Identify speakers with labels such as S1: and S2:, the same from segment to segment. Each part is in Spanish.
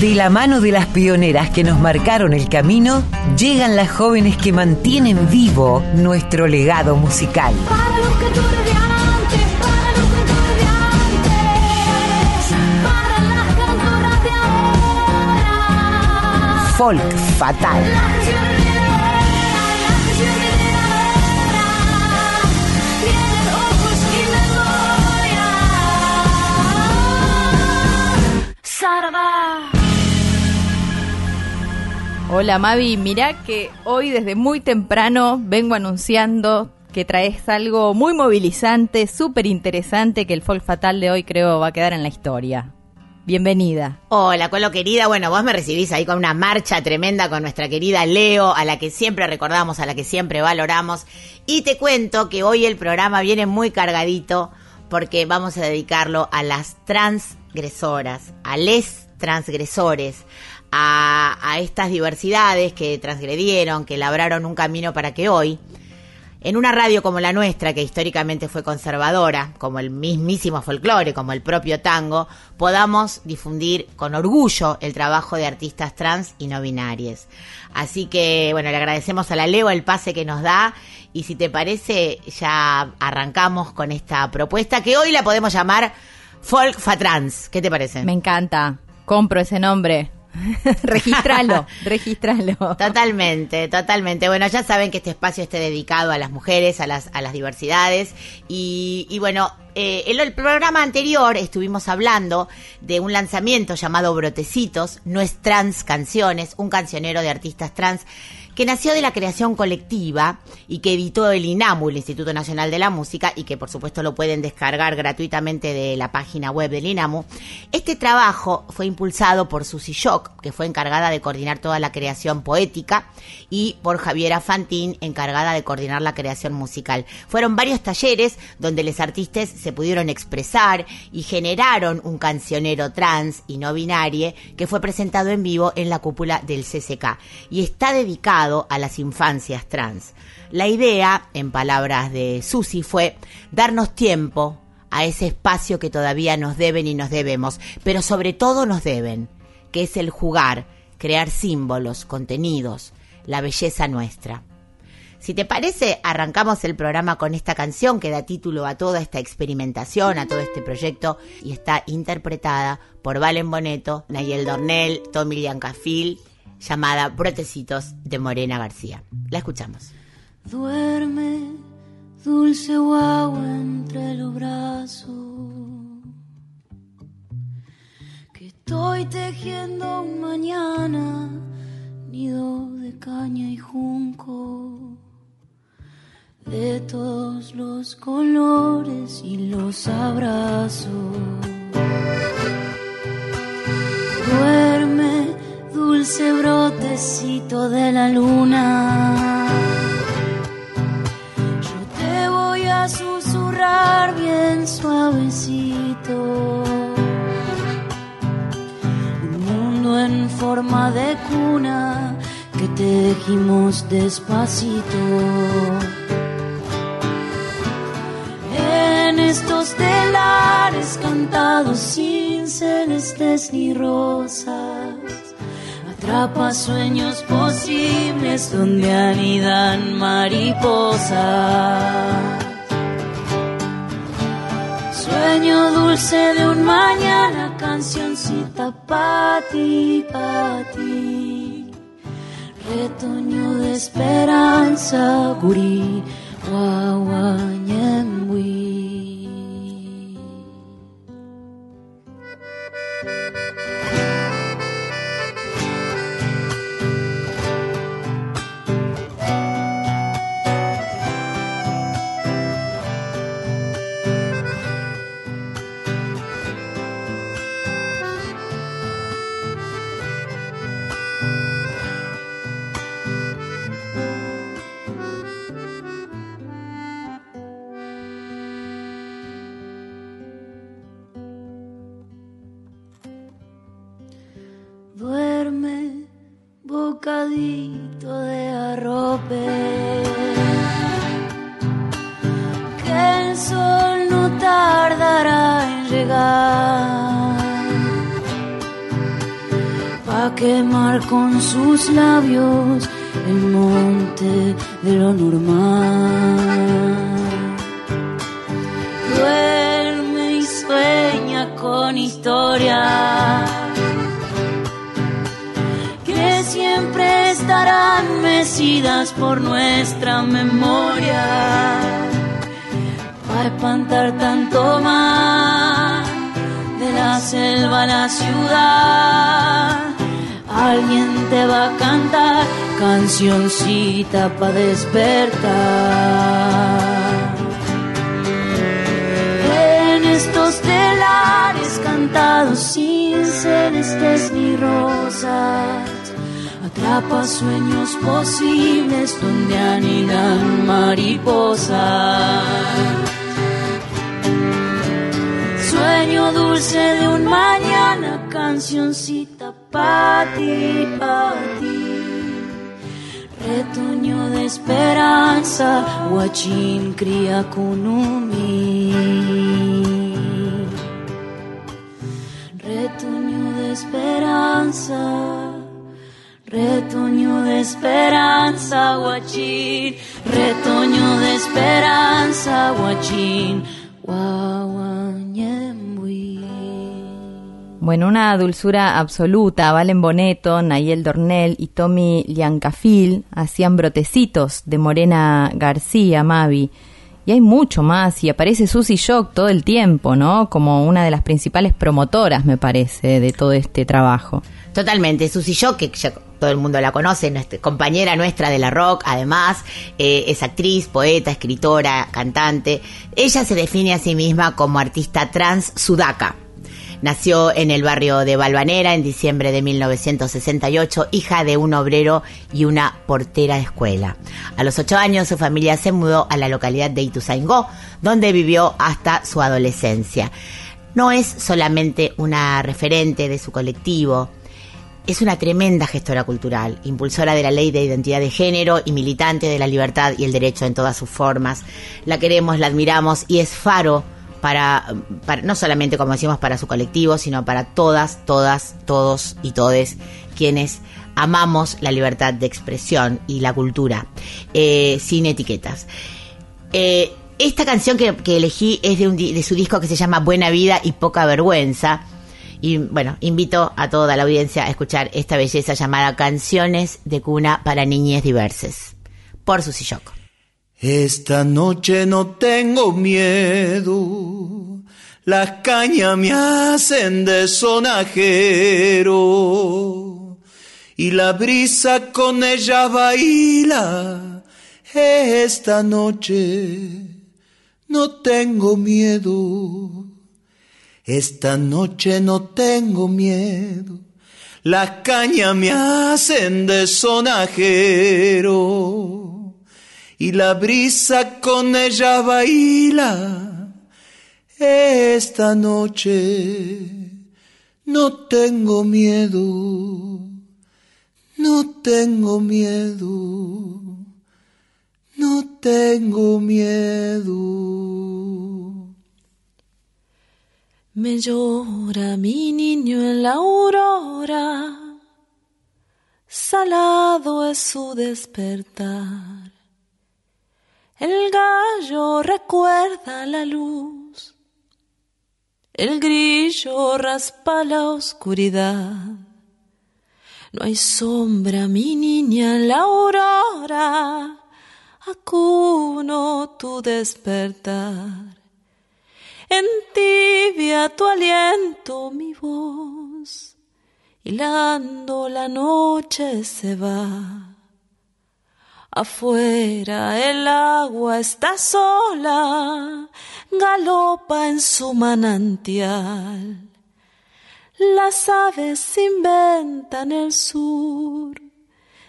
S1: De la mano de las pioneras que nos marcaron el camino, llegan las jóvenes que mantienen vivo nuestro legado musical.
S2: Para los cantores de antes, para
S3: Hola Mavi, mirá que hoy desde muy temprano vengo anunciando que traes algo muy movilizante, súper interesante, que el folk fatal de hoy creo va a quedar en la historia. Bienvenida.
S4: Hola, Colo querida. Bueno, vos me recibís ahí con una marcha tremenda con nuestra querida Leo, a la que siempre recordamos, a la que siempre valoramos. Y te cuento que hoy el programa viene muy cargadito porque vamos a dedicarlo a las transgresoras, a les transgresores, a, estas diversidades que transgredieron, que labraron un camino para que hoy, en una radio como la nuestra, que históricamente fue conservadora, como el mismísimo folclore, como el propio tango, podamos difundir con orgullo el trabajo de artistas trans y no binarias. Así que, bueno, le agradecemos a la Leo el pase que nos da y si te parece, ya arrancamos con esta propuesta que hoy la podemos llamar Folk Fatrans. ¿Qué te parece?
S3: Me encanta. Compro ese nombre. registralo, registralo.
S4: Totalmente, totalmente. Bueno, ya saben que este espacio esté dedicado a las mujeres, a las, a las diversidades. Y, y bueno, eh, en el programa anterior estuvimos hablando de un lanzamiento llamado Brotecitos, no es trans canciones, un cancionero de artistas trans que nació de la creación colectiva y que editó el INAMU, el Instituto Nacional de la Música, y que por supuesto lo pueden descargar gratuitamente de la página web del INAMU. Este trabajo fue impulsado por Susi Shock, que fue encargada de coordinar toda la creación poética, y por Javiera Fantín, encargada de coordinar la creación musical. Fueron varios talleres donde los artistas se pudieron expresar y generaron un cancionero trans y no binario que fue presentado en vivo en la cúpula del CCK y está dedicado a las infancias trans. La idea, en palabras de Susi, fue darnos tiempo a ese espacio que todavía nos deben y nos debemos, pero sobre todo nos deben, que es el jugar, crear símbolos, contenidos, la belleza nuestra. Si te parece, arrancamos el programa con esta canción que da título a toda esta experimentación, a todo este proyecto, y está interpretada por Valen Boneto, Nayel Dornel, Tommy Liancafil, llamada Brotecitos de Morena García. La escuchamos.
S2: Duerme, dulce guagua entre los brazos. Que estoy tejiendo un mañana, nido de caña y junco. De todos los colores y los abrazos. Duerme, dulce brotecito de la luna. Yo te voy a susurrar bien suavecito. Un mundo en forma de cuna que tejimos despacito. En estos telares cantados sin celestes ni rosas atrapa sueños posibles donde anidan mariposas. Sueño dulce de un mañana, cancioncita pa' ti, pa' ti. Retoño de esperanza, gurí, guaguañembui. Sus labios el monte de lo normal. Duerme y sueña con historias que siempre estarán mecidas por nuestra memoria. Va a espantar tanto más de la selva a la ciudad. Alguien te va a cantar cancioncita para despertar. En estos telares cantados sin celestes ni rosas, atrapa sueños posibles donde anidan mariposas. Sueño dulce de un mañana, cancioncita pa' ti, pa' ti. Retoño de esperanza, guachín cría. Retoño de esperanza, retoño de esperanza, guachín. Retoño de esperanza, guachín. Guaguañembui.
S3: Bueno, una dulzura absoluta. Valen Boneto, Nayel Dornel y Tommy Liancafil hacían brotecitos de Morena García, Mavi. Y hay mucho más, y aparece Susy Shock todo el tiempo, ¿no? Como una de las principales promotoras, me parece, de todo este trabajo.
S4: Totalmente, Susy Shock, que ya todo el mundo la conoce, nuestra, compañera nuestra de la rock, además, eh, es actriz, poeta, escritora, cantante. Ella se define a sí misma como artista trans sudaca. Nació en el barrio de Balvanera en diciembre de 1968, hija de un obrero y una portera de escuela. A los ocho años su familia se mudó a la localidad de Ituzaingó, donde vivió hasta su adolescencia. No es solamente una referente de su colectivo, es una tremenda gestora cultural, impulsora de la ley de identidad de género y militante de la libertad y el derecho en todas sus formas. La queremos, la admiramos y es faro para, no solamente, como decimos, para su colectivo, sino para todas, todas, todos y todes quienes amamos la libertad de expresión y la cultura, eh, sin etiquetas. Eh, esta canción que, elegí es de, un de su disco que se llama Buena Vida y Poca Vergüenza. Y bueno, invito a toda la audiencia a escuchar esta belleza llamada Canciones de Cuna para Niñez Diverses, por Susy Shock.
S5: Esta noche no tengo miedo, las cañas me hacen de sonajero y la brisa con ella baila. Esta noche no tengo miedo, esta noche no tengo miedo. Las cañas me hacen de sonajero y la brisa con ella baila. Esta noche no tengo miedo, no tengo miedo, no tengo miedo.
S2: Me llora mi niño en la aurora, salado es su despertar. El gallo recuerda la luz, el grillo raspa la oscuridad. No hay sombra, mi niña, en la aurora, acuno tu despertar. Entibia tu aliento mi voz, hilando la noche se va. Afuera el agua está sola, galopa en su manantial. Las aves inventan el sur,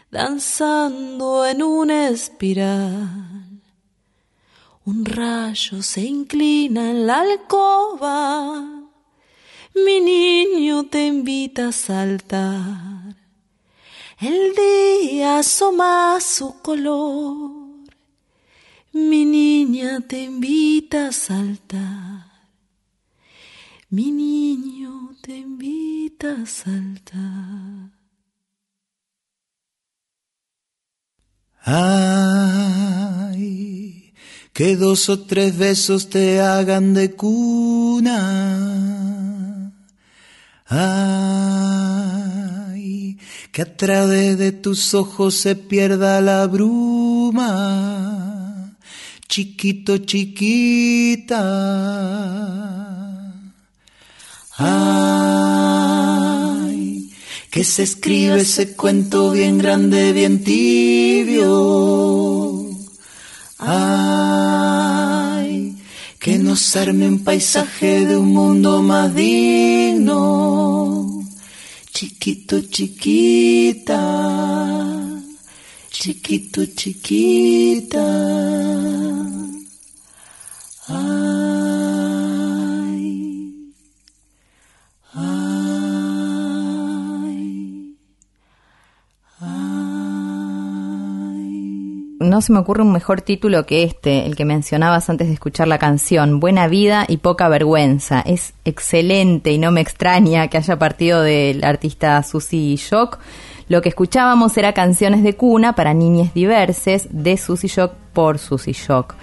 S2: danzando en una espiral. Un rayo se inclina en la alcoba, mi niño te invita a saltar. El día asoma su color, mi niña te invita a saltar, mi niño te invita a saltar.
S6: Ay, que dos o tres besos te hagan de cuna. Ay, que a través de tus ojos se pierda la bruma. Chiquito, chiquita. Ay, que se escribe ese cuento bien grande, bien tibio. Ay, que nos arme un paisaje de un mundo más digno. Chiquito, chiquita. Chiquito, chiquita. Ay.
S3: No se me ocurre un mejor título que este, el que mencionabas antes de escuchar la canción, Buena vida y poca vergüenza. Es excelente y no me extraña que haya partido del artista Susie Shock. Lo que escuchábamos era canciones de cuna para niñas diverses de Susie Shock por Susie Shock.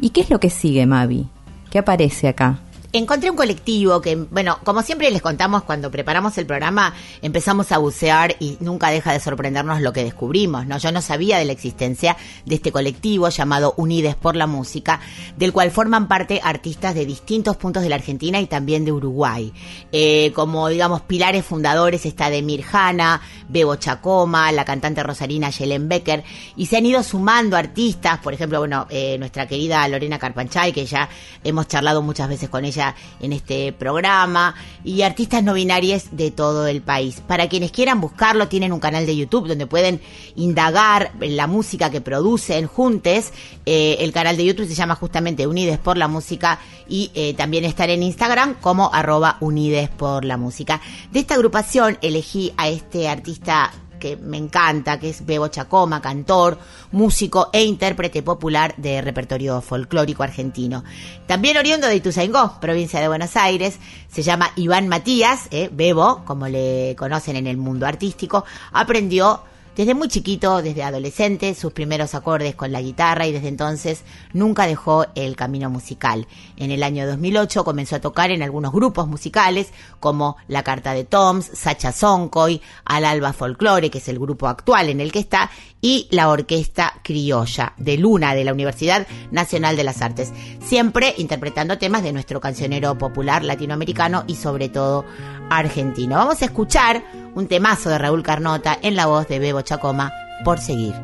S3: ¿Y qué es lo que sigue, Mavi? ¿Qué aparece acá?
S4: Encontré un colectivo que, bueno, como siempre les contamos cuando preparamos el programa, empezamos a bucear y nunca deja de sorprendernos lo que descubrimos, ¿no? Yo no sabía de la existencia de este colectivo llamado Unides por la Música, del cual forman parte artistas de distintos puntos de la Argentina y también de Uruguay. Eh, como, digamos, pilares fundadores está Demir Hanna, Bebo Chacoma, la cantante rosarina Yelen Becker, y se han ido sumando artistas, por ejemplo, bueno, eh, nuestra querida Lorena Carpanchay, que ya hemos charlado muchas veces con ella en este programa, y artistas no binarias de todo el país. Para quienes quieran buscarlo, tienen un canal de YouTube donde pueden indagar la música que producen juntes. Eh, el canal de YouTube se llama justamente Unides por la Música y eh, también estar en Instagram como arroba Unides por la Música. De esta agrupación elegí a este artista que me encanta, que es Bebo Chacoma, cantor, músico e intérprete popular de repertorio folclórico argentino. También oriundo de Ituzaingó, provincia de Buenos Aires, se llama Iván Matías, eh, Bebo, como le conocen en el mundo artístico, aprendió desde muy chiquito, desde adolescente, sus primeros acordes con la guitarra y desde entonces nunca dejó el camino musical. En el año 2008 comenzó a tocar en algunos grupos musicales como La Carta de Toms, Sacha Soncoy, Al Alba Folklore, que es el grupo actual en el que está, y la Orquesta Criolla de Luna de la Universidad Nacional de las Artes, siempre interpretando temas de nuestro cancionero popular latinoamericano y sobre todo argentino. Vamos a escuchar un temazo de Raúl Carnota en la voz de Bebo Chacoma por seguir.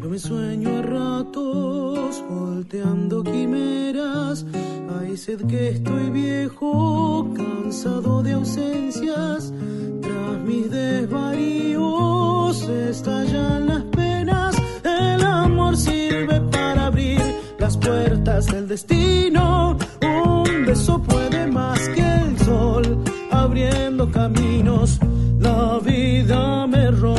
S7: Yo me sueño a ratos volteando quimeras. Hay sed que estoy viejo, cansado de ausencias. Tras mis desvaríos estallan las del destino. Un beso puede más que el sol, abriendo caminos. La vida me ronda,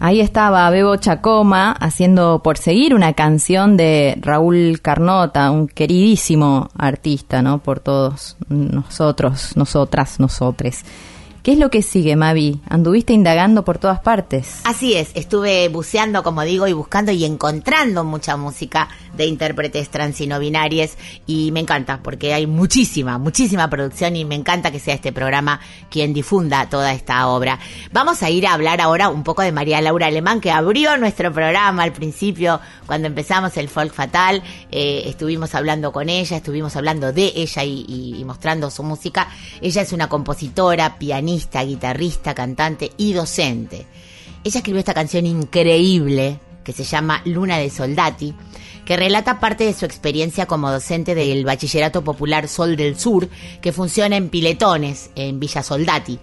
S3: Ahí estaba Bebo Chacoma haciendo por seguir una canción de Raúl Carnota, un queridísimo artista, ¿no? Por todos nosotros, nosotras, nosotres. ¿Qué es lo que sigue, Mavi? Anduviste indagando por todas partes.
S4: Así es, estuve buceando, como digo, y buscando y encontrando mucha música de intérpretes trans y no binarias y me encanta porque hay muchísima, muchísima producción y me encanta que sea este programa quien difunda toda esta obra. Vamos a ir a hablar ahora un poco de María Laura Alemán que abrió nuestro programa al principio cuando empezamos el Folk Fatal, eh, estuvimos hablando con ella, estuvimos hablando de ella y, mostrando su música. Ella es una compositora, pianista, guitarrista, cantante y docente. Ella escribió esta canción increíble que se llama Luna de Soldati, que relata parte de su experiencia como docente del Bachillerato Popular Sol del Sur, que funciona en Piletones, en Villa Soldati.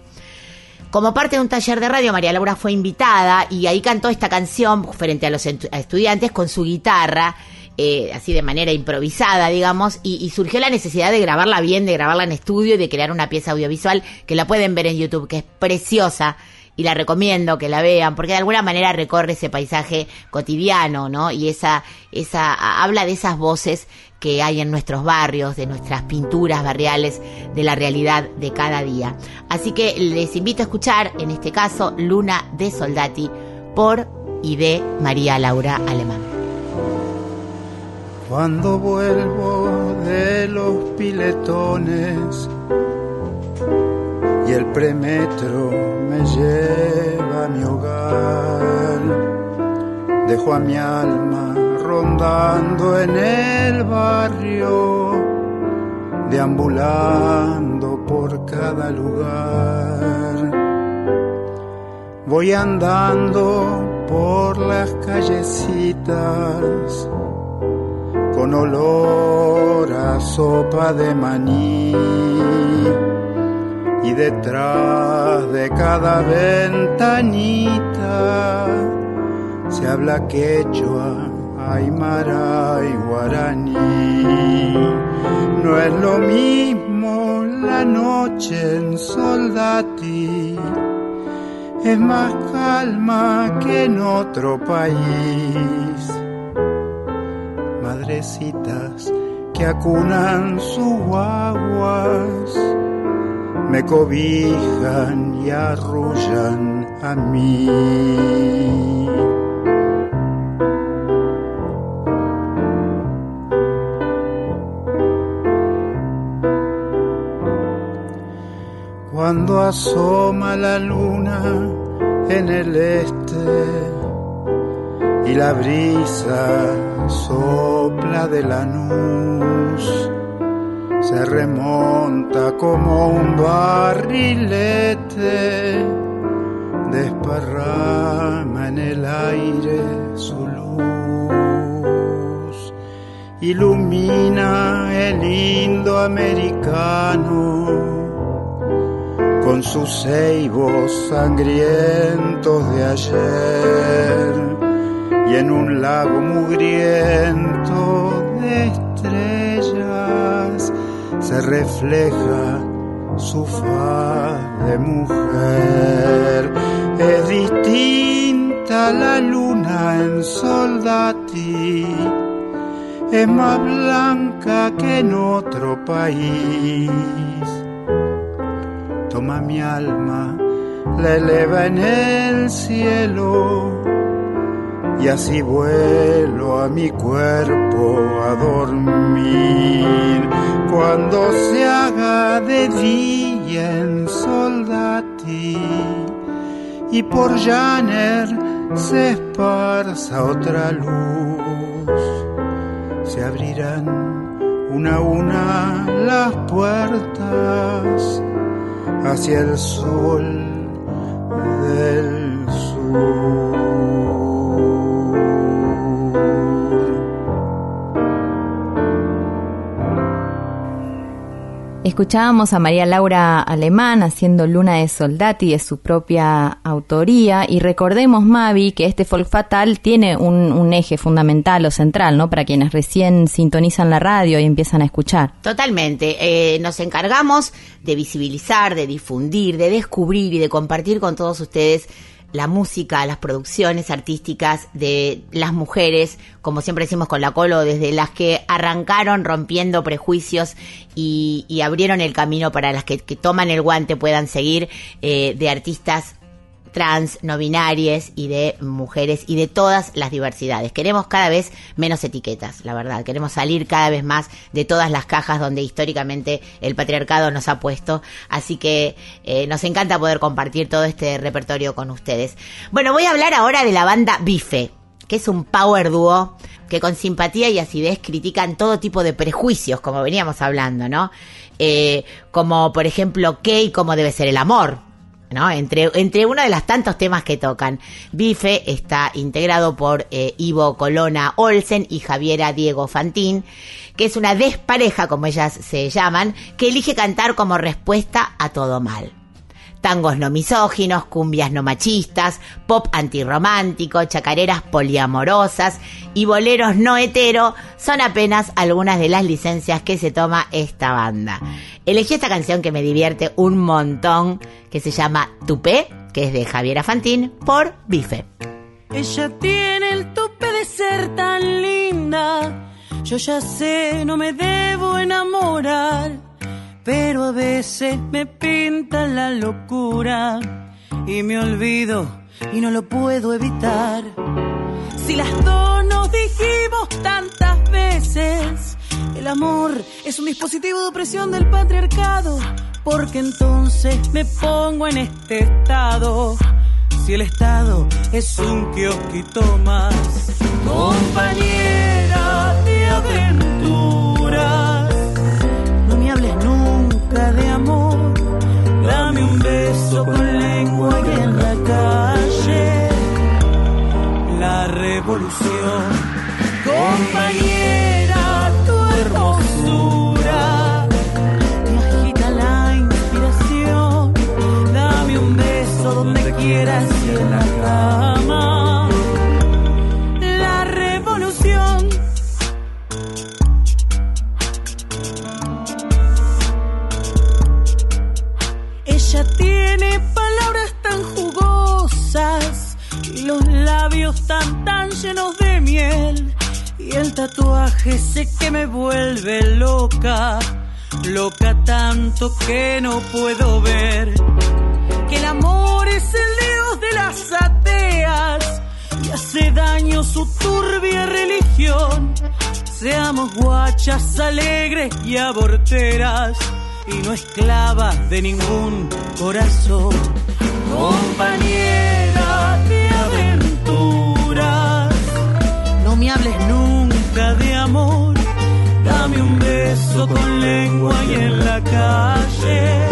S4: Como parte de un taller de radio, María Laura fue invitada y ahí cantó esta canción frente a los estudiantes con su guitarra, eh, así de manera improvisada, digamos, y, y surgió la necesidad de grabarla bien, de grabarla en estudio y de crear una pieza audiovisual que la pueden ver en YouTube, que es preciosa y la recomiendo que la vean porque de alguna manera recorre ese paisaje cotidiano, ¿no? Y esa esa habla de esas voces que hay en nuestros barrios, de nuestras pinturas barriales, de la realidad de cada día. Así que les invito a escuchar, en este caso, Luna de Soldati por y de María Laura Alemán.
S5: Cuando vuelvo de los piletones y el premetro me lleva a mi hogar, dejo a mi alma rondando en el barrio, deambulando por cada lugar. Voy andando por las callecitas con olor a sopa de maní. Y detrás de cada ventanita se habla quechua, aymara y guaraní. No es lo mismo la noche en Soldati, es más calma que en otro país madrecitas que acunan sus guaguas, me cobijan y arrullan a mí. Cuando asoma la luna en el este, y la brisa sopla de la luz, se remonta como un barrilete, desparrama en el aire su luz, ilumina el indoamericano con sus ceibos sangrientos de ayer y en un lago mugriento de estrellas se refleja su faz de mujer. Es distinta la luna en Soldati, es más blanca que en otro país toma mi alma, la eleva en el cielo y así vuelo a mi cuerpo a dormir. Cuando se haga de día en Soldati y por Janer se esparza otra luz, se abrirán una a una las puertas hacia el sol del sur.
S3: Escuchábamos a María Laura Alemán haciendo Luna de Soldati de su propia autoría y recordemos, Mavi, que este folk fatal tiene un, un eje fundamental o central, ¿no? Para quienes recién sintonizan la radio y empiezan a escuchar.
S4: Totalmente. Eh, nos encargamos de visibilizar, de difundir, de descubrir y de compartir con todos ustedes la música, las producciones artísticas de las mujeres, como siempre decimos con la Colo, desde las que arrancaron rompiendo prejuicios y, y abrieron el camino para las que, toman el guante puedan seguir, eh, de artistas trans, no binarias y de mujeres y de todas las diversidades. Queremos cada vez menos etiquetas, la verdad. Queremos salir cada vez más de todas las cajas donde históricamente el patriarcado nos ha puesto. Así que eh, nos encanta poder compartir todo este repertorio con ustedes. Bueno, voy a hablar ahora de la banda Bife que es un power dúo que con simpatía y acidez critican todo tipo de prejuicios, como veníamos hablando, ¿no? Eh, como por ejemplo, qué y cómo debe ser el amor, ¿no? Entre, entre uno de los tantos temas que tocan. Bife está integrado por eh, Ivo Colona Olsen y Javiera Diego Fantín, que es una despareja, como ellas se llaman, que elige cantar como respuesta a todo mal. Tangos no misóginos, cumbias no machistas, pop antirromántico, chacareras poliamorosas y boleros no hetero son apenas algunas de las licencias que se toma esta banda. Elegí esta canción que me divierte un montón, que se llama Tupé, que es de Javiera Fantín, por Bife.
S8: Ella tiene el tope de ser tan linda. Yo ya sé, no me debo enamorar. Pero a veces me pinta la locura. Y me olvido y no lo puedo evitar. Si las dos nos dijimos tantas veces, el amor es un dispositivo de opresión del patriarcado. Porque entonces me pongo en este estado. Si el estado es un kiosquito más, compañera de aventuras, de amor. Dame un beso con lengua y en la calle la revolución. Compañera, tu hermosura me agita la inspiración. Dame un beso donde quieras y en la cama. Tiene palabras tan jugosas y los labios tan tan llenos de miel y el tatuaje sé que me vuelve loca, loca tanto que no puedo ver que el amor es el dios de las ateas y hace daño su turbia religión. Seamos guachas alegres y aborteras y no esclavas de ningún corazón. Compañera de aventuras, no me hables nunca de amor. Dame un beso con lengua y en la calle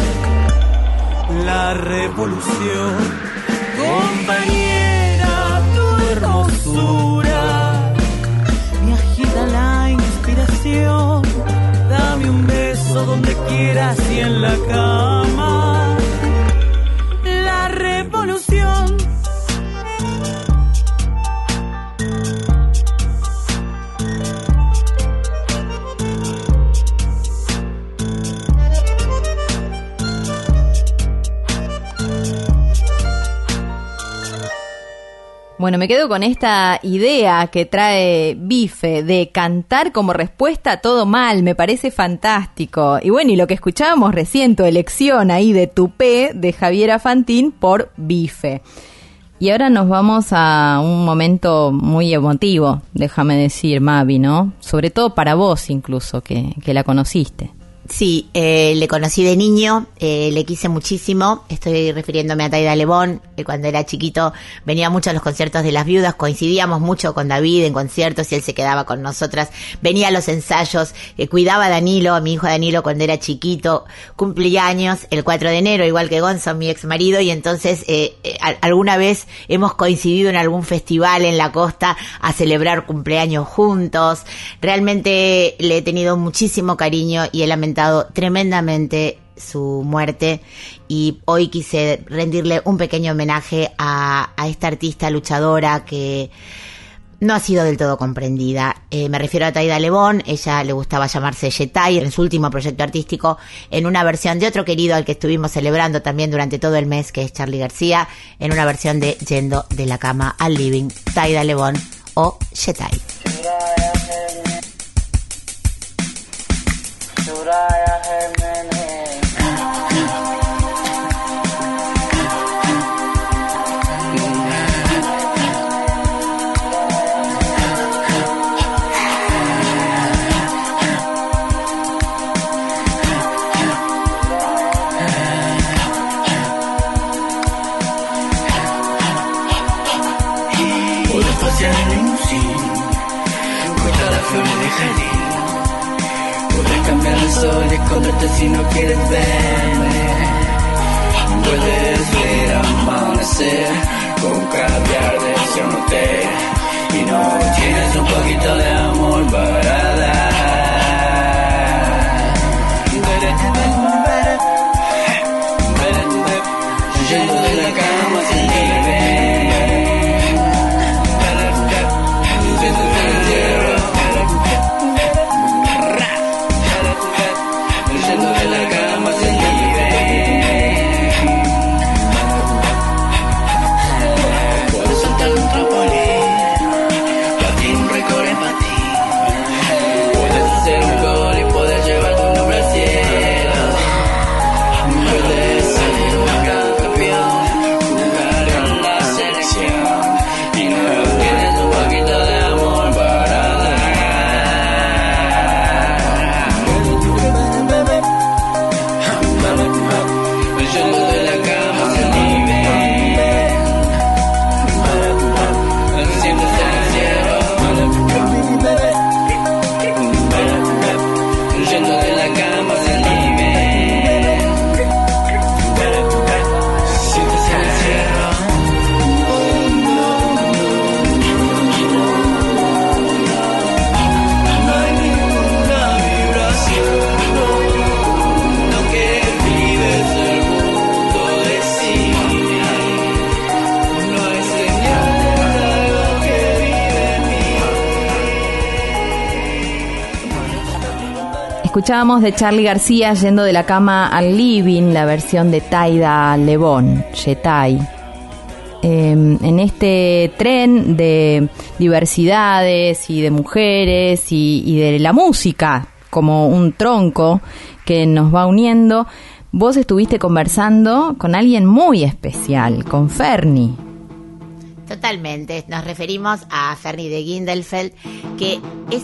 S8: la revolución. Compañera, tu hermosura me agita la inspiración. Dame un beso donde quieras y en la cama.
S3: Bueno, me quedo con esta idea que trae Bife de cantar como respuesta a todo mal, me parece fantástico. Y bueno, y lo que escuchábamos recién, tu elección ahí de Tupé de Javiera Fantín por Bife. Y ahora nos vamos a un momento muy emotivo, déjame decir, Mavi, ¿no? Sobre todo para vos incluso, que, que la conociste.
S4: Sí, eh, le conocí de niño, eh, le quise muchísimo. Estoy refiriéndome a Taida Lebón, que cuando era chiquito venía mucho a los conciertos de las viudas, coincidíamos mucho con David en conciertos y él se quedaba con nosotras. Venía a los ensayos, eh, cuidaba a Danilo, a mi hijo Danilo cuando era chiquito, cumplía años el 4 de enero, igual que Gonzo, mi ex marido, y entonces eh, eh, alguna vez hemos coincidido en algún festival en la costa a celebrar cumpleaños juntos. Realmente le he tenido muchísimo cariño y he lamentado tremendamente su muerte y hoy quise rendirle un pequeño homenaje a, esta artista luchadora que no ha sido del todo comprendida. Eh, me refiero a Taida Lebón, ella le gustaba llamarse Yetai en su último proyecto artístico, en una versión de otro querido al que estuvimos celebrando también durante todo el mes, que es Charlie García, en una versión de Yendo de la cama al living, Taida Lebón o Yetai.
S9: Puedes si no quieres verme. Puedes ver amanecer con caviar de ese hotel. Y no tienes un poquito de amor para
S3: Escuchábamos de Charlie García yendo de la cama al living, la versión de Taida Lebón, Yetai. Eh, en este tren de diversidades y de mujeres y, y de la música como un tronco que nos va uniendo, vos estuviste conversando con alguien muy especial, con Ferni.
S4: Totalmente, nos referimos a Fernie de Gindelfeld, que es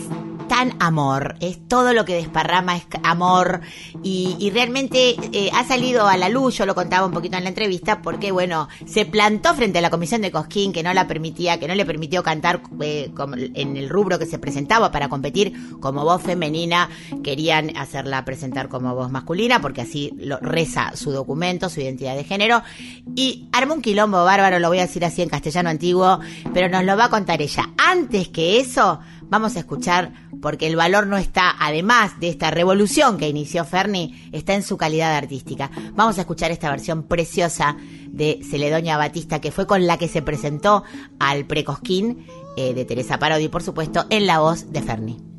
S4: amor, es todo lo que desparrama es amor. Y, realmente eh, ha salido a la luz, yo lo contaba un poquito en la entrevista, porque bueno, se plantó frente a la comisión de Cosquín que no la permitía, que no le permitió cantar eh, en el rubro que se presentaba para competir como voz femenina, querían hacerla presentar como voz masculina porque así lo reza su documento, su identidad de género. Y armó un quilombo bárbaro, lo voy a decir así en castellano antiguo, pero nos lo va a contar ella. Antes que eso, vamos a escuchar, porque el valor no está, además de esta revolución que inició Ferni, está en su calidad artística. Vamos a escuchar esta versión preciosa de Celedonia Batista, que fue con la que se presentó al Precosquín eh, de Teresa Parodi, por supuesto, en la voz de Ferni.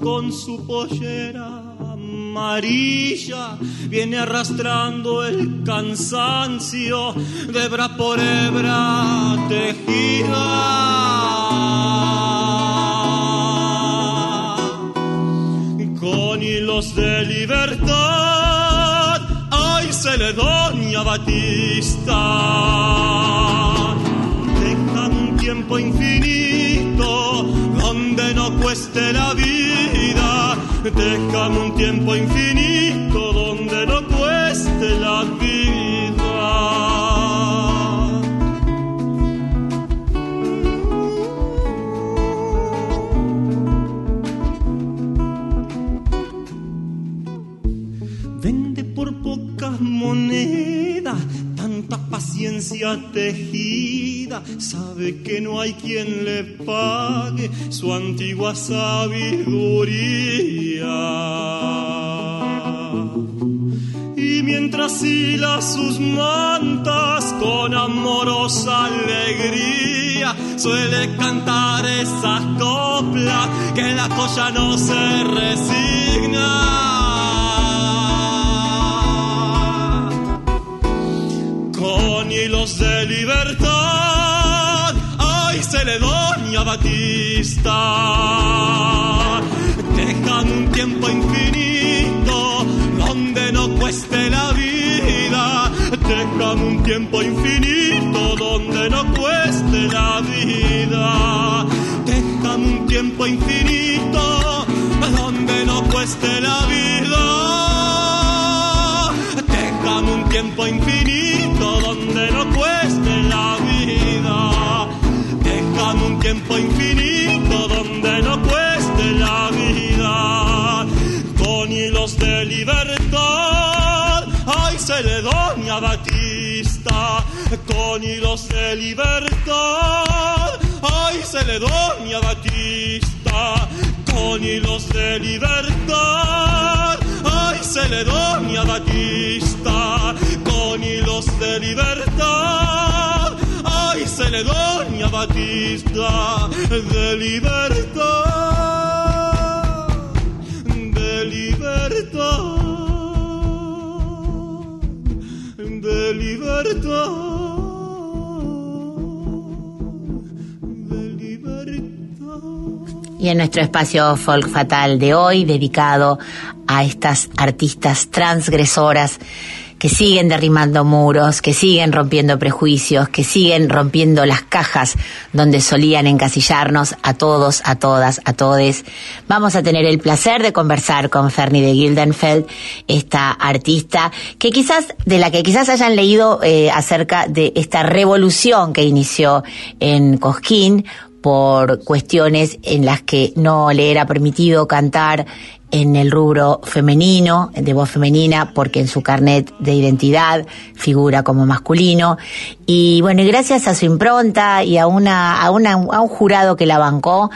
S10: con su pollera amarilla viene arrastrando el cansancio de hebra por hebra tejida. Con hilos de libertad, ay, se le doña Batista. Tejida. Sabe que no hay quien le pague su antigua sabiduría. Y mientras hila sus mantas con amorosa alegría, suele cantar esas coplas que la joya no se resigna. De libertad, ay, Celedonia Batista. Dejan un tiempo infinito donde no cueste la vida. Dejan un tiempo infinito donde no cueste la vida. Dejan un tiempo infinito donde no cueste la vida. Dejan un tiempo infinito tiempo infinito donde no cueste la vida. Con hilos de libertad, ay, Celedonia Batista. Con hilos de libertad, ay, Celedonia Batista. Con hilos de libertad, ay, Celedonia Batista. Con hilos de libertad, ay, Celedonia Batista. De libertad, de libertad, de libertad.
S4: Y en nuestro espacio folk fatal de hoy, dedicado a estas artistas transgresoras que siguen derrimando muros, que siguen rompiendo prejuicios, que siguen rompiendo las cajas donde solían encasillarnos a todos, a todas, a todes. Vamos a tener el placer de conversar con Fernie de Gildenfeld, esta artista que quizás, de la que quizás hayan leído eh, acerca de esta revolución que inició en Cosquín por cuestiones en las que no le era permitido cantar en el rubro femenino, de voz femenina, porque en su carnet de identidad figura como masculino. Y bueno, y gracias a su impronta y a, una, a, una, a un jurado que la bancó,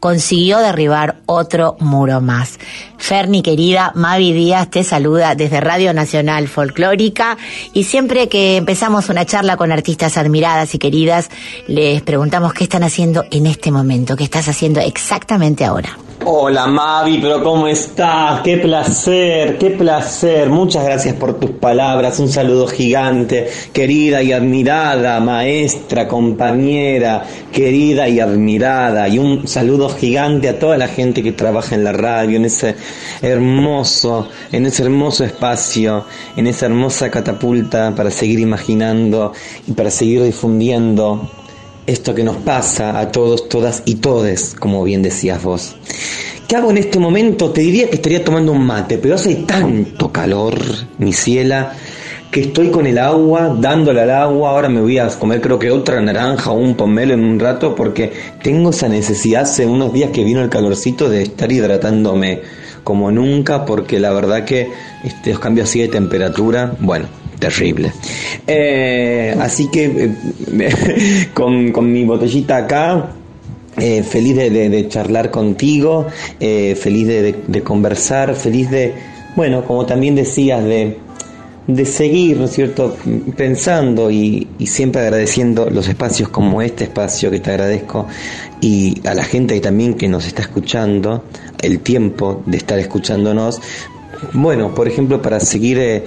S4: consiguió derribar otro muro más. Ferni, querida, Mavi Díaz te saluda desde Radio Nacional Folclórica y siempre que empezamos una charla con artistas admiradas y queridas, les preguntamos qué están haciendo en este momento, qué estás haciendo exactamente ahora.
S11: Hola Mavi, pero ¿cómo estás? Qué placer, qué placer. Muchas gracias por tus palabras. Un saludo gigante, querida y admirada maestra, compañera, querida y admirada. Y un saludo gigante a toda la gente que trabaja en la radio, en ese hermoso, en ese hermoso espacio, en esa hermosa catapulta para seguir imaginando y para seguir difundiendo esto que nos pasa a todos, todas y todes, como bien decías vos. ¿Qué hago en este momento? Te diría que estaría tomando un mate, pero hace tanto calor, mi ciela, que estoy con el agua, dándole al agua. Ahora me voy a comer creo que otra naranja o un pomelo en un rato porque tengo esa necesidad hace unos días que vino el calorcito de estar hidratándome como nunca porque la verdad que este, los cambios así de temperatura, bueno, terrible. Eh, así que eh, con, con mi botellita acá, eh, feliz de, de- charlar contigo, eh, feliz de, de- conversar, feliz de, bueno, como también decías, de, seguir, ¿no es cierto?, pensando y, siempre agradeciendo los espacios como este espacio que te agradezco y a la gente también que nos está escuchando, el tiempo de estar escuchándonos. Bueno, por ejemplo, para seguir eh,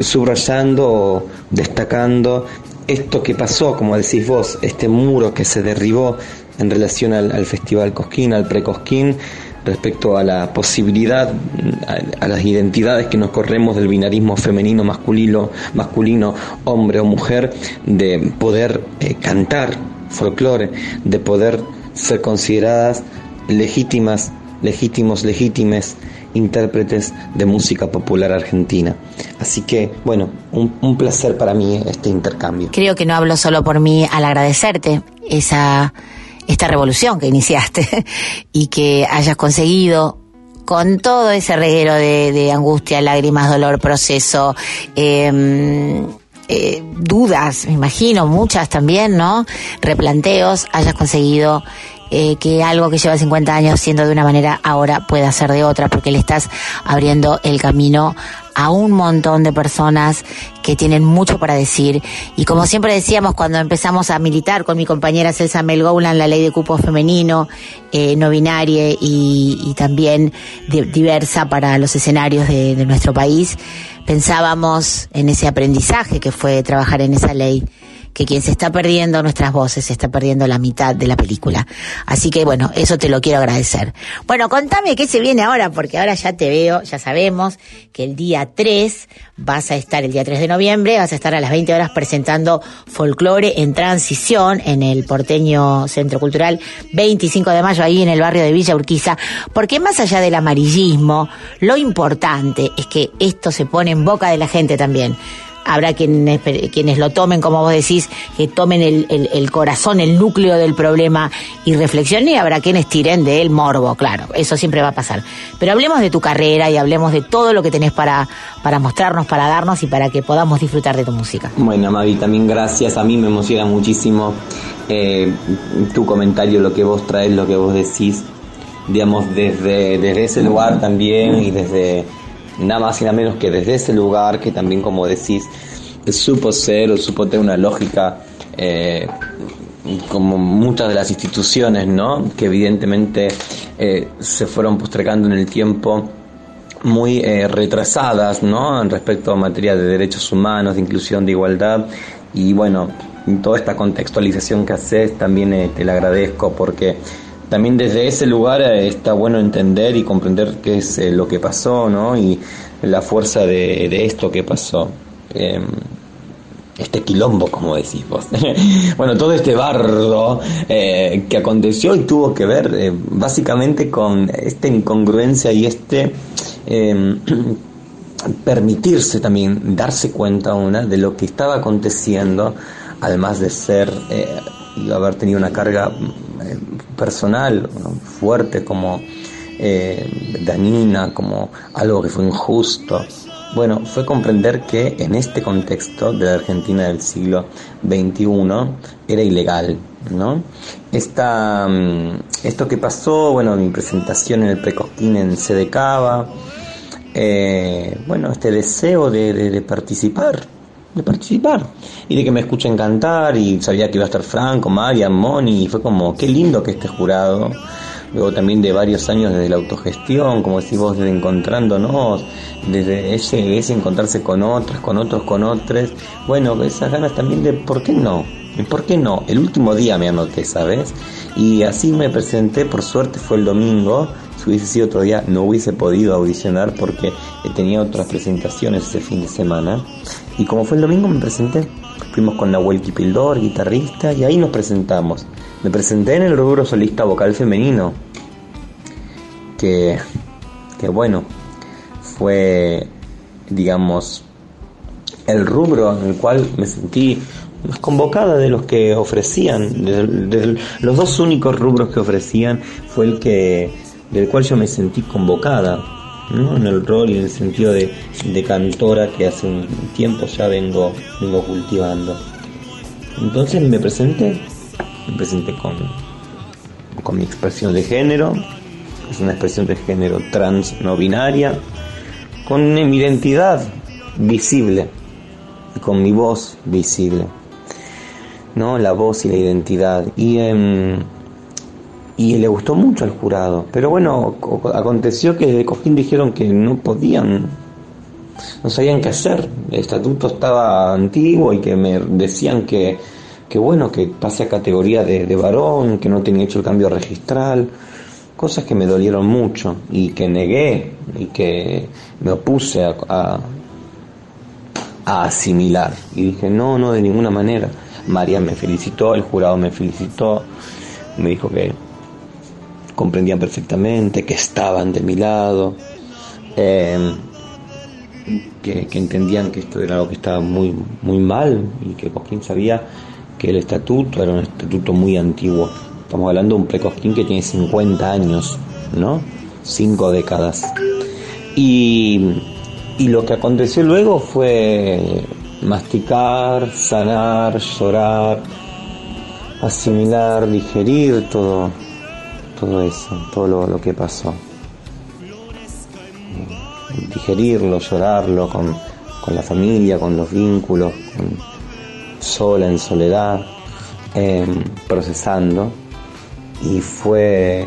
S11: subrayando o destacando esto que pasó, como decís vos, este muro que se derribó en relación al, al Festival Cosquín, al Precosquín, respecto a la posibilidad, a, a las identidades que nos corremos del binarismo femenino, masculino, masculino, hombre o mujer, de poder eh, cantar folclore, de poder ser consideradas legítimas, legítimos, legítimes intérpretes de música popular argentina. Así que, bueno, un, un placer para mí este intercambio.
S4: Creo que no hablo solo por mí al agradecerte esa esta revolución que iniciaste y que hayas conseguido con todo ese reguero de, de angustia, lágrimas, dolor, proceso, eh, eh, dudas, me imagino, muchas también, ¿no? Replanteos, hayas conseguido eh, que algo que lleva 50 años siendo de una manera ahora pueda ser de otra, porque le estás abriendo el camino a un montón de personas que tienen mucho para decir. Y como siempre decíamos cuando empezamos a militar con mi compañera Celsa Melgoulan la ley de cupo femenino, eh, no binaria y, y también di- diversa para los escenarios de, de nuestro país, pensábamos en ese aprendizaje que fue trabajar en esa ley que quien se está perdiendo nuestras voces se está perdiendo la mitad de la película. Así que bueno, eso te lo quiero agradecer. Bueno, contame qué se viene ahora, porque ahora ya te veo, ya sabemos que el día 3 vas a estar, el día 3 de noviembre, vas a estar a las 20 horas presentando folclore en transición en el porteño Centro Cultural 25 de mayo, ahí en el barrio de Villa Urquiza, porque más allá del amarillismo, lo importante es que esto se pone en boca de la gente también habrá quienes, quienes lo tomen, como vos decís, que tomen el, el- corazón, el núcleo del problema y reflexionen, y habrá quienes tiren del morbo, claro, eso siempre va a pasar. Pero hablemos de tu carrera y hablemos de todo lo que tenés para, para mostrarnos, para darnos y para que podamos disfrutar de tu música.
S11: Bueno, Mavi, también gracias. A mí me emociona muchísimo eh, tu comentario, lo que vos traes, lo que vos decís, digamos, desde, desde ese lugar también y desde nada más y nada menos que desde ese lugar que también, como decís, supo ser o supo tener una lógica. eh, como muchas de las instituciones, ¿no? Que evidentemente eh, se fueron postergando en el tiempo muy eh, retrasadas, ¿no? Respecto a materia de derechos humanos, de inclusión, de igualdad. Y bueno, toda esta contextualización que haces también te la agradezco porque también desde ese lugar eh, está bueno entender y comprender qué es eh, lo que pasó, ¿no? Y la fuerza de, esto que pasó. Em, este quilombo, como decís vos. bueno, todo este bardo eh, que aconteció y tuvo que ver eh, básicamente con esta incongruencia y este eh, permitirse también darse cuenta una de lo que estaba aconteciendo, además de ser y haber tenido una carga eh, personal fuerte como eh, dañina, como algo que fue injusto. Bueno, fue comprender que en este contexto de la Argentina del siglo XXI era ilegal, ¿no? Esta, mm, esto que pasó, bueno, mi presentación en el Precosquín en Sede Cava, eh, bueno, este deseo de, de- de participar, de participar y de que me escuchen cantar y sabía que iba a estar Franco, Marian, Moni y fue como, qué lindo que este jurado, luego también de varios años desde la autogestión, como decís vos, desde encontrándonos, desde ese, ese encontrarse con otras, con otros, con otros, bueno, esas ganas también de, ¿por qué no? ¿Y ¿Por qué no? El último día me anoté, ¿sabes? Y así me presenté, por suerte fue el domingo, si hubiese sido otro día no hubiese podido audicionar porque tenía otras presentaciones ese fin de semana. Y como fue el domingo me presenté. Fuimos con Nahuel Kipildor, guitarrista, y ahí nos presentamos. Me presenté en el rubro solista vocal femenino. Que, que bueno, fue, digamos, el rubro en el cual me sentí más convocada de los que ofrecían. De los dos únicos rubros que ofrecían fue el que del cual yo me sentí convocada, ¿no? en el rol y en el sentido de, cantora que hace un tiempo ya vengo, vengo cultivando. Entonces me presenté, me presenté con, con mi expresión de género, es una expresión de género trans no binaria, con mi identidad visible y con mi voz visible, ¿no? La voz y la identidad. Y, em, y le gustó mucho al jurado. Pero bueno, co- aconteció que de Cojín dijeron que no podían, no sabían qué hacer. El estatuto estaba antiguo y que me decían que, que bueno, que pase a categoría de, de varón, que no tenía hecho el cambio registral. cosas que me dolieron mucho y que negué y que me opuse a- a asimilar. Y dije, no, no, de ninguna manera. María me felicitó, el jurado me felicitó, me dijo que comprendían perfectamente, que estaban de mi lado, que, que entendían que esto era algo que estaba muy, muy mal y que Cosquín sabía que el estatuto era un estatuto muy antiguo. Estamos hablando de un precosquín que tiene 50 años, ¿no? Cinco décadas. Y, y lo que aconteció luego fue masticar, sanar, llorar, asimilar, digerir todo, todo eso, todo lo, lo que pasó. Digerirlo, llorarlo con, con la familia, con los vínculos, sola, en soledad, em, procesando. Y fue,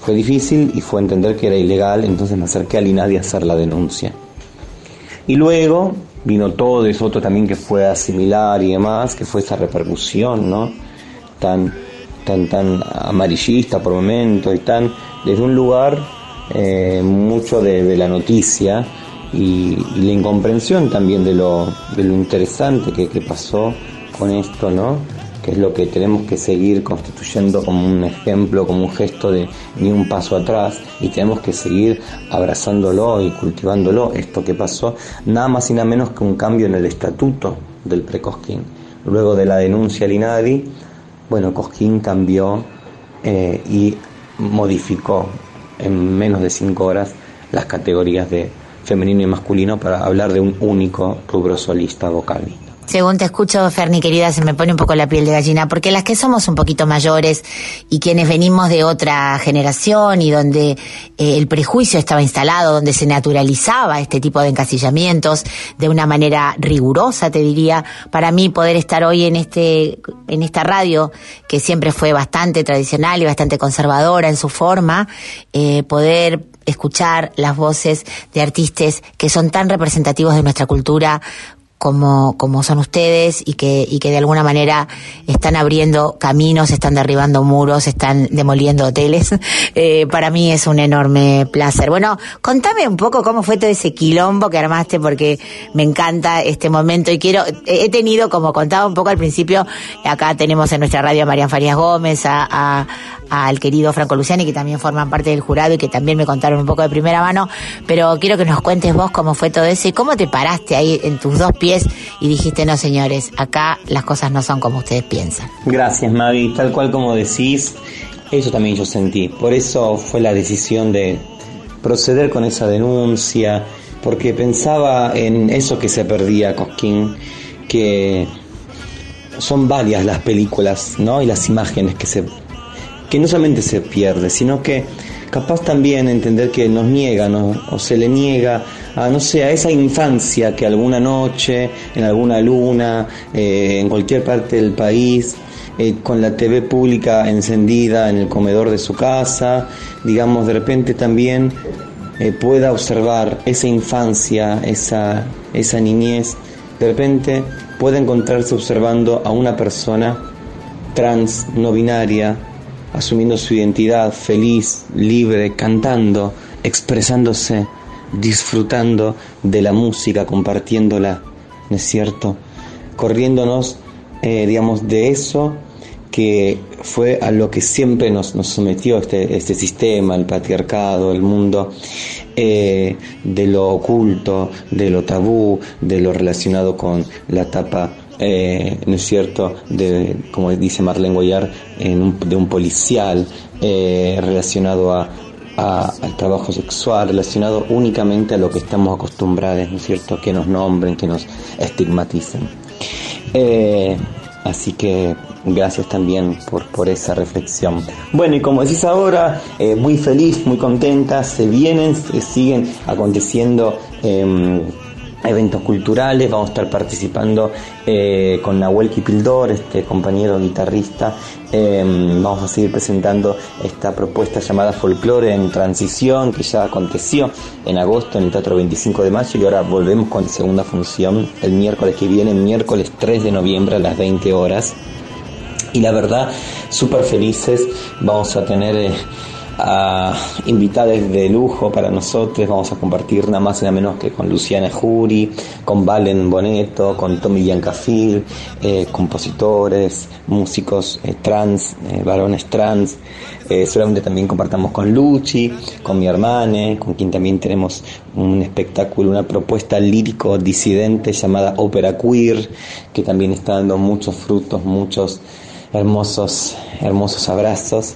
S11: fue difícil y fue entender que era ilegal, entonces me acerqué al INADI a hacer la denuncia. Y luego vino todo eso otro también que fue asimilar y demás, que fue esa repercusión, ¿no? Tan, tan, tan amarillista por momentos y tan desde un lugar eh, mucho de, la noticia y, y la incomprensión también de lo, de lo interesante que, que pasó con esto, ¿no? Que es lo que tenemos que seguir constituyendo como un ejemplo, como un gesto de ni un paso atrás y tenemos que seguir abrazándolo y cultivándolo, esto que pasó, nada más y nada menos que un cambio en el estatuto del Precosquín. Luego de la denuncia al INADI, bueno, Cosquín cambió eh, y modificó en menos de cinco horas las categorías de femenino y masculino para hablar de un único rubro solista vocal.
S4: Según te escucho, Ferni, querida, se me pone un poco la piel de gallina, porque las que somos un poquito mayores y quienes venimos de otra generación y donde eh, el prejuicio estaba instalado, donde se naturalizaba este tipo de encasillamientos de una manera rigurosa, te diría, para mí poder estar hoy en este, en esta radio, que siempre fue bastante tradicional y bastante conservadora en su forma, eh, poder escuchar las voces de artistas que son tan representativos de nuestra cultura como, como son ustedes y que, y que de alguna manera están abriendo caminos, están derribando muros, están demoliendo hoteles. Eh, para mí es un enorme placer. Bueno, contame un poco cómo fue todo ese quilombo que armaste porque me encanta este momento y quiero, he tenido, como contaba un poco al principio, acá tenemos en nuestra radio a Marian Farías Gómez, a, al querido Franco Luciani, que también forman parte del jurado y que también me contaron un poco de primera mano, pero quiero que nos cuentes vos cómo fue todo eso y cómo te paraste ahí en tus dos y dijiste, no señores, acá las cosas no son como ustedes piensan.
S11: Gracias, Mavi. Tal cual como decís, eso también yo sentí. Por eso fue la decisión de proceder con esa denuncia, porque pensaba en eso que se perdía, Cosquín, que son varias las películas, ¿no? Y las imágenes que se que no solamente se pierde, sino que capaz también entender que nos niega, ¿no? o se le niega a, no sé, a esa infancia que alguna noche, en alguna luna, eh, en cualquier parte del país, eh, con la TV pública encendida en el comedor de su casa, digamos, de repente también eh, pueda observar esa infancia, esa, esa niñez, de repente pueda encontrarse observando a una persona trans, no binaria, asumiendo su identidad, feliz, libre, cantando, expresándose, disfrutando de la música, compartiéndola, ¿no es cierto? Corriéndonos, eh, digamos, de eso que fue a lo que siempre nos, nos sometió este, este sistema, el patriarcado, el mundo, eh, de lo oculto, de lo tabú, de lo relacionado con la tapa eh, ¿no es cierto?, de, como dice Marlene Guayar, en un- de un policial eh, relacionado a, a- al trabajo sexual, relacionado únicamente a lo que estamos acostumbrados, ¿no es cierto?, que nos nombren, que nos estigmaticen. Eh, así que gracias también por, por esa reflexión. Bueno, y como decís ahora, eh, muy feliz, muy contenta, se vienen, se siguen aconteciendo em, eventos culturales, vamos a estar participando eh, con Nahuel Kipildor, este compañero guitarrista, em, vamos a seguir presentando esta propuesta llamada Folklore en Transición, que ya aconteció en agosto en el Teatro 25 de Mayo y ahora volvemos con segunda función el miércoles que viene, miércoles 3 de noviembre a las 20 horas. Y la verdad súper felices vamos a tener eh, a invitados de lujo para nosotros. Vamos a compartir nada más y nada menos que con Luciana Jury, con Valen Boneto, con Tommy Biancafil, eh, compositores, músicos eh, trans, eh, varones trans. Eh, seguramente también compartamos con Luchi, con mi hermana, con quien también tenemos un espectáculo, una propuesta lírico disidente llamada Ópera Queer, que también está dando muchos frutos, muchos hermosos, hermosos abrazos.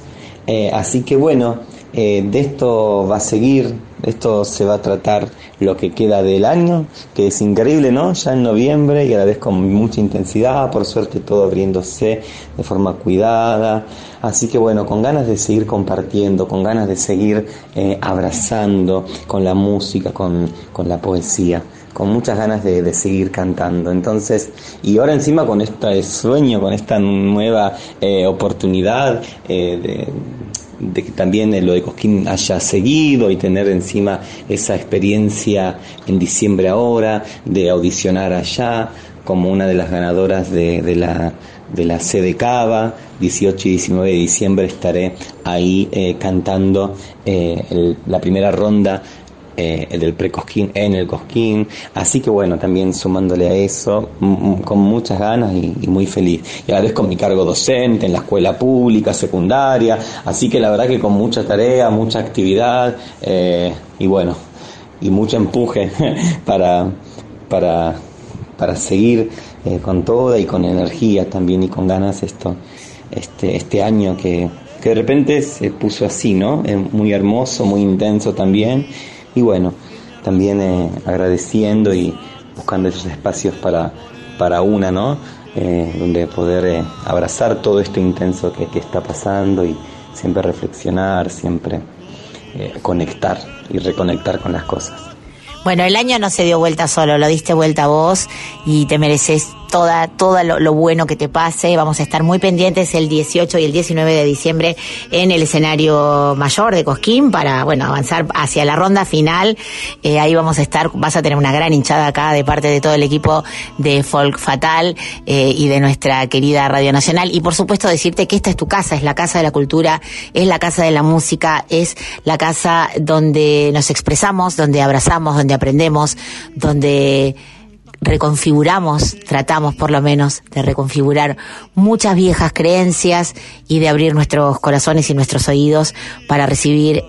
S11: Eh, así que bueno, eh, de esto va a seguir, de esto se va a tratar lo que queda del año, que es increíble, ¿no? Ya en noviembre y a la vez con mucha intensidad, por suerte todo abriéndose de forma cuidada. Así que bueno, con ganas de seguir compartiendo, con ganas de seguir eh, abrazando con la música, con, con la poesía con muchas ganas de, de, seguir cantando. Entonces, y ahora encima con este sueño, con esta nueva eh, oportunidad eh, de, de, que también lo de Cosquín haya seguido y tener encima esa experiencia en diciembre ahora, de audicionar allá como una de las ganadoras de, de la de la sede Cava, 18 y 19 de diciembre estaré ahí eh, cantando el, la primera ronda eh, el del pre-Cosquín en el Cosquín. Así que bueno, también sumándole a eso, con muchas ganas y, muy feliz. Y a la vez con mi cargo docente en la escuela pública, secundaria. Así que la verdad que con mucha tarea, mucha actividad eh, y bueno, y mucho empuje para, para, para seguir eh, con toda y con energía también y con ganas esto, este, este año que, que de repente se puso así, ¿no? muy hermoso, muy intenso también y bueno, también eh, agradeciendo y buscando esos espacios para, para una, ¿no? Eh, donde poder eh, abrazar todo esto intenso que, que, está pasando y siempre reflexionar, siempre conectar y reconectar con las cosas.
S4: Bueno, el año no se dio vuelta solo, lo diste vuelta vos y te mereces toda, todo lo, lo, bueno que te pase. Vamos a estar muy pendientes el 18 y el 19 de diciembre en el escenario mayor de Cosquín para, bueno, avanzar hacia la ronda final. Eh, ahí vamos a estar, vas a tener una gran hinchada acá de parte de todo el equipo de Folk Fatal eh, y de nuestra querida Radio Nacional. Y por supuesto decirte que esta es tu casa, es la casa de la cultura, es la casa de la música, es la casa donde nos expresamos, donde abrazamos, donde aprendemos, donde reconfiguramos, tratamos por lo menos de reconfigurar muchas viejas creencias y de abrir nuestros corazones y nuestros oídos para recibir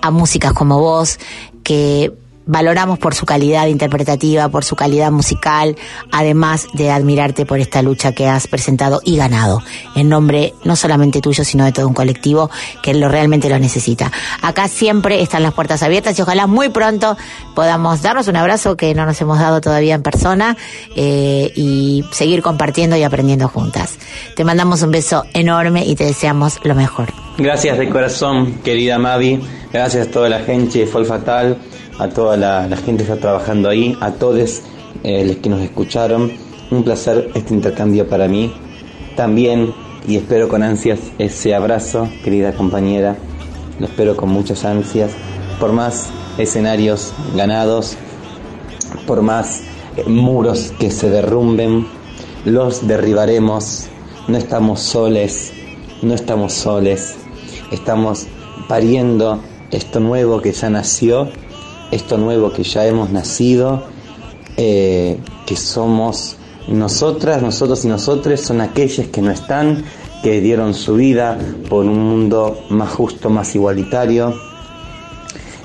S4: a músicas como vos que valoramos por su calidad interpretativa, por su calidad musical, además de admirarte por esta lucha que has presentado y ganado, en nombre no solamente tuyo, sino de todo un colectivo que lo realmente lo necesita. Acá siempre están las puertas abiertas y ojalá muy pronto podamos darnos un abrazo que no nos hemos dado todavía en persona eh, y seguir compartiendo y aprendiendo juntas. Te mandamos un beso enorme y te deseamos lo mejor.
S11: Gracias de corazón, querida Mavi. Gracias a toda la gente de Fol Fatal a toda la, gente que está trabajando ahí, a todos eh, los que nos escucharon. Un placer este intercambio para mí. También, y espero con ansias ese abrazo, querida compañera. Lo espero con muchas ansias. Por más escenarios ganados, por más eh, muros que se derrumben, los derribaremos. No estamos soles, no estamos soles. Estamos pariendo esto nuevo que ya nació esto nuevo que ya hemos nacido, eh, que somos nosotras, nosotros y nosotros, son aquellos que no están, que dieron su vida por un mundo más justo, más igualitario.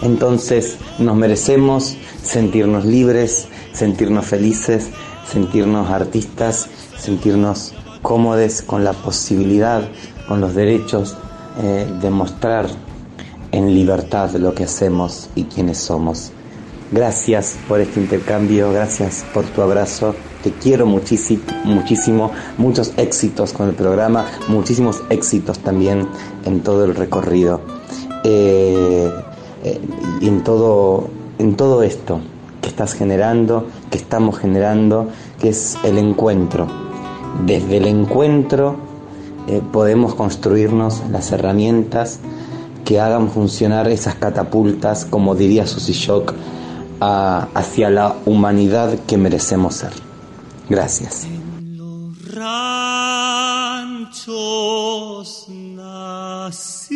S11: Entonces nos merecemos sentirnos libres, sentirnos felices, sentirnos artistas, sentirnos cómodos con la posibilidad, con los derechos eh, de mostrar en libertad lo que hacemos y quiénes somos. Gracias por este intercambio, gracias por tu abrazo. Te quiero muchísimo, muchísimo, muchos éxitos con el programa, muchísimos éxitos también en todo el recorrido. Eh, eh, en todo, en todo esto que estás generando, que estamos generando, que es el encuentro. Desde el encuentro eh, podemos construirnos las herramientas que hagan funcionar esas catapultas, como diría Susy Shock, hacia la humanidad que merecemos ser. Gracias.
S10: Los ranchos nací,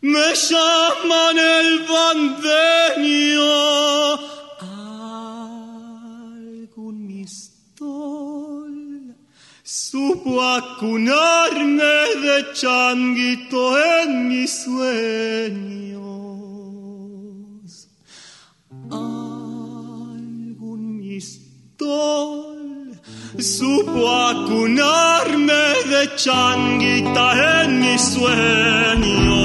S10: me llaman el bandeño supo acunarme de changuito en mis sueños. Algún mistol supo acunarme de changuita en mis sueños.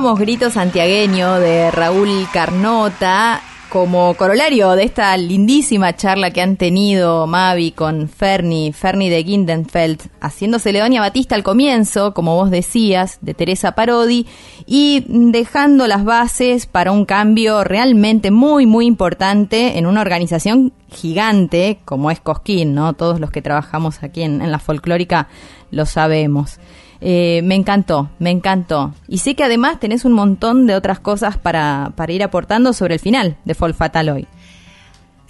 S3: Escuchábamos Grito Santiagueño de Raúl Carnota como corolario de esta lindísima charla que han tenido Mavi con Ferni, Ferni de Gindenfeld, haciéndose Leonia Batista al comienzo, como vos decías, de Teresa Parodi, y dejando las bases para un cambio realmente muy, muy importante en una organización gigante como es Cosquín, ¿no? Todos los que trabajamos aquí en, en la folclórica lo sabemos. Eh, me encantó, me encantó. Y sé que además tenés un montón de otras cosas para, para ir aportando sobre el final de Fall Fatal hoy.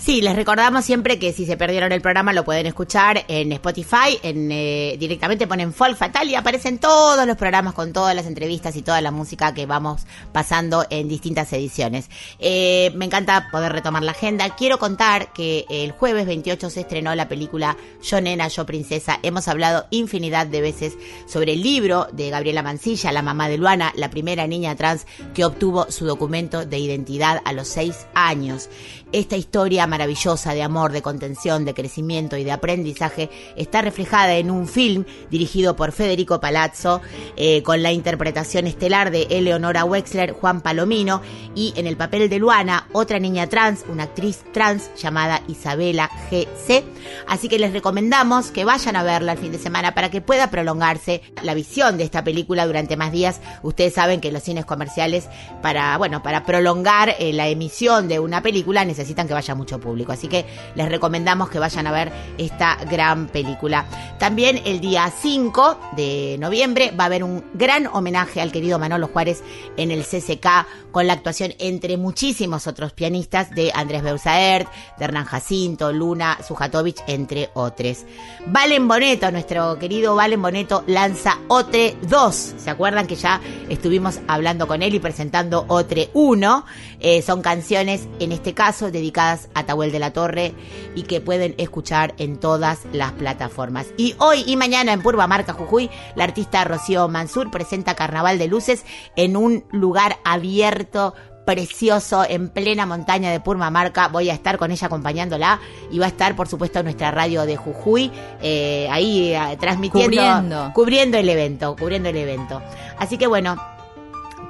S4: Sí, les recordamos siempre que si se perdieron el programa lo pueden escuchar en Spotify, en, eh, directamente ponen Folk Fatal y aparecen todos los programas con todas las entrevistas y toda la música que vamos pasando en distintas ediciones. Eh, me encanta poder retomar la agenda. Quiero contar que el jueves 28 se estrenó la película Yo Nena, Yo Princesa. Hemos hablado infinidad de veces sobre el libro de Gabriela Mancilla, la mamá de Luana, la primera niña trans que obtuvo su documento de identidad a los seis años. Esta historia maravillosa de amor, de contención, de crecimiento y de aprendizaje está reflejada en un film dirigido por Federico Palazzo, eh, con la interpretación estelar de Eleonora Wexler, Juan Palomino, y en el papel de Luana, otra niña trans, una actriz trans llamada Isabela GC. Así que les recomendamos que vayan a verla el fin de semana para que pueda prolongarse la visión de esta película durante más días. Ustedes saben que los cines comerciales, para, bueno, para prolongar eh, la emisión de una película, necesitan que vaya mucho público. Así que les recomendamos que vayan a ver esta gran película. También el día 5 de noviembre va a haber un gran homenaje al querido Manolo Juárez en el CCK con la actuación entre muchísimos otros pianistas de Andrés Beusaert, de Hernán Jacinto, Luna, Sujatovich, entre otros. Valen Boneto, nuestro querido Valen Boneto, lanza Otre 2. ¿Se acuerdan que ya estuvimos hablando con él y presentando Otre 1? Eh, son canciones, en este caso, dedicadas a Tahuel de la Torre y que pueden escuchar en todas las plataformas. Y hoy y mañana en Purba Marca Jujuy, la artista Rocío Mansur presenta Carnaval de Luces en un lugar abierto precioso en plena montaña de Purmamarca. Voy a estar con ella acompañándola y va a estar, por supuesto, nuestra radio de Jujuy eh, ahí eh, transmitiendo,
S3: Cubriendo.
S4: cubriendo el evento, cubriendo el evento. Así que bueno,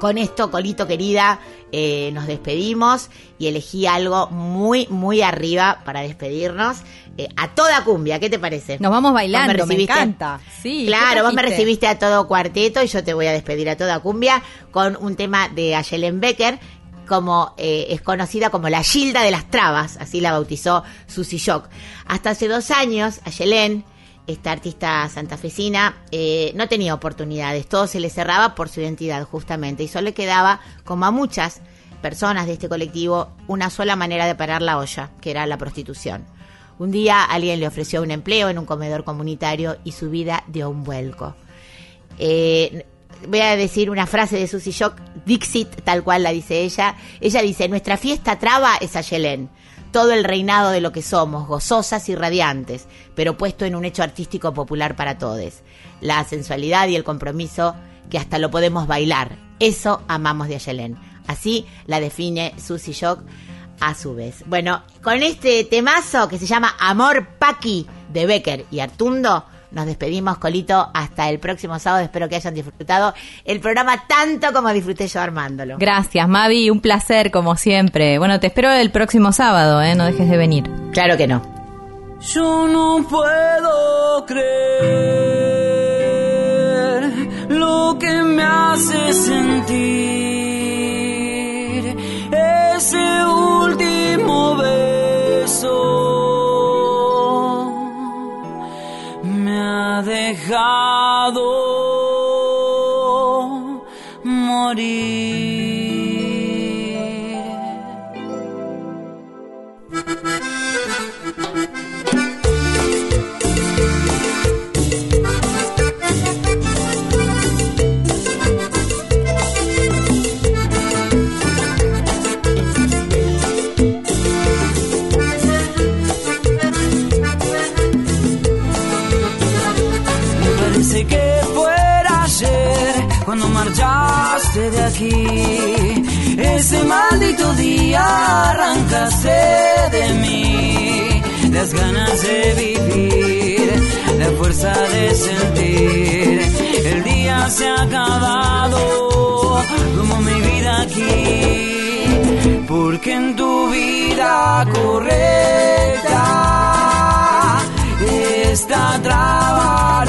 S4: con esto, Colito querida, eh, nos despedimos y elegí algo muy, muy arriba para despedirnos. Eh, a toda cumbia, ¿qué te parece?
S3: Nos vamos bailando, me
S4: recibiste-
S3: encanta. Sí, ¿qué
S4: Claro, vos me recibiste a todo cuarteto y yo te voy a despedir a toda cumbia con un tema de Ayelen Becker, como eh, es conocida como la Gilda de las Trabas, así la bautizó Susy Shock. Hasta hace dos años, Ayelen, esta artista santafesina, eh, no tenía oportunidades, todo se le cerraba por su identidad justamente, y solo le quedaba, como a muchas personas de este colectivo, una sola manera de parar la olla, que era la prostitución. Un día alguien le ofreció un empleo en un comedor comunitario y su vida dio un vuelco. Eh, voy a decir una frase de Susy Shock, Dixit, tal cual la dice ella. Ella dice, nuestra fiesta traba es Ayelén. Todo el reinado de lo que somos, gozosas y radiantes, pero puesto en un hecho artístico popular para todos. La sensualidad y el compromiso que hasta lo podemos bailar. Eso amamos de Ayelén. Así la define Susy Shock a su vez. Bueno, con este temazo que se llama Amor Paqui de Becker y Artundo, nos despedimos, Colito, hasta el próximo sábado. Espero que hayan disfrutado el programa tanto como disfruté yo armándolo.
S3: Gracias, Mavi, un placer como siempre. Bueno, te espero el próximo sábado, ¿eh? No dejes de venir.
S4: Claro que no.
S8: Yo no puedo creer lo que me hace sentir ese último beso. Ha dejado morir. Las ganas de vivir, la fuerza de sentir. El día se ha acabado como mi vida aquí. Porque en tu vida correcta está traba